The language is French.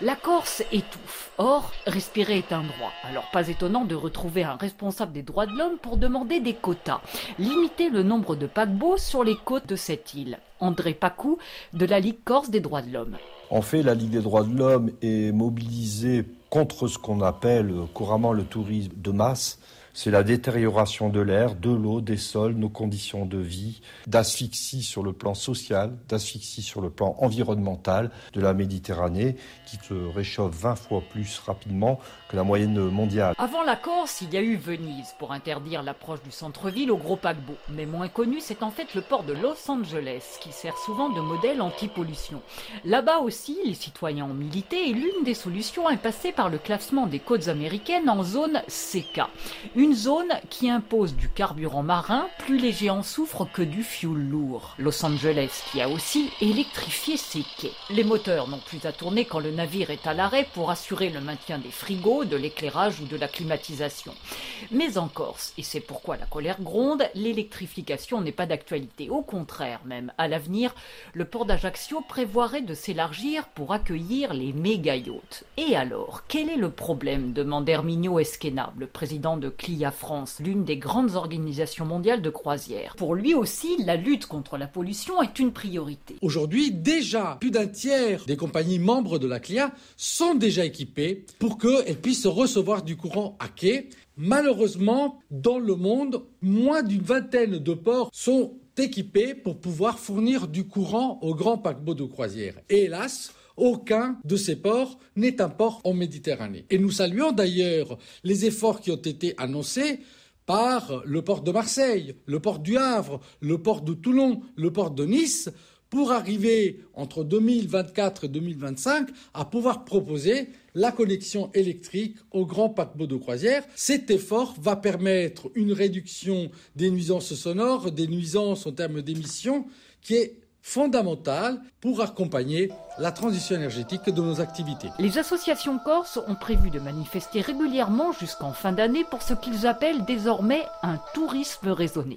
La Corse étouffe. Or, respirer est un droit. Alors pas étonnant de retrouver un responsable des droits de l'homme pour demander des quotas. Limiter le nombre de paquebots sur les côtes de cette île. André Pacou de la Ligue Corse des droits de l'homme. En fait, la Ligue des droits de l'homme est mobilisée contre ce qu'on appelle couramment le tourisme de masse, c'est la détérioration de l'air, de l'eau, des sols, nos conditions de vie, d'asphyxie sur le plan social, d'asphyxie sur le plan environnemental de la Méditerranée qui se réchauffe 20 fois plus rapidement que la moyenne mondiale. Avant la Corse, il y a eu Venise pour interdire l'approche du centre-ville au gros paquebot. Mais moins connu, c'est en fait le port de Los Angeles qui sert souvent de modèle anti-pollution. Là-bas aussi, les citoyens ont milité et l'une des solutions est passée par le classement des côtes américaines en zone CK. Zone qui impose du carburant marin plus léger en soufre que du fioul lourd. Los Angeles qui a aussi électrifié ses quais. Les moteurs n'ont plus à tourner quand le navire est à l'arrêt pour assurer le maintien des frigos, de l'éclairage ou de la climatisation. Mais en Corse, et c'est pourquoi la colère gronde, l'électrification n'est pas d'actualité. Au contraire même, à l'avenir, le port d'Ajaccio prévoirait de s'élargir pour accueillir les méga yachts. Et alors, quel est le problème? demande Herminio Esquena, le président de Clio France, l'une des grandes organisations mondiales de croisière. Pour lui aussi, la lutte contre la pollution est une priorité. Aujourd'hui, déjà, plus d'un tiers des compagnies membres de la CLIA sont déjà équipées pour qu'elles puissent recevoir du courant à quai. Malheureusement, dans le monde, moins d'une vingtaine de ports sont équipés pour pouvoir fournir du courant aux grands paquebots de croisière. Et hélas, aucun de ces ports n'est un port en Méditerranée. Et nous saluons d'ailleurs les efforts qui ont été annoncés par le port de Marseille, le port du Havre, le port de Toulon, le port de Nice, pour arriver entre 2024 et 2025 à pouvoir proposer la connexion électrique aux grands paquebots de croisière. Cet effort va permettre une réduction des nuisances sonores, des nuisances en termes d'émissions, qui est fondamentale pour accompagner la transition énergétique de nos activités. Les associations corses ont prévu de manifester régulièrement jusqu'en fin d'année pour ce qu'ils appellent désormais un tourisme raisonné.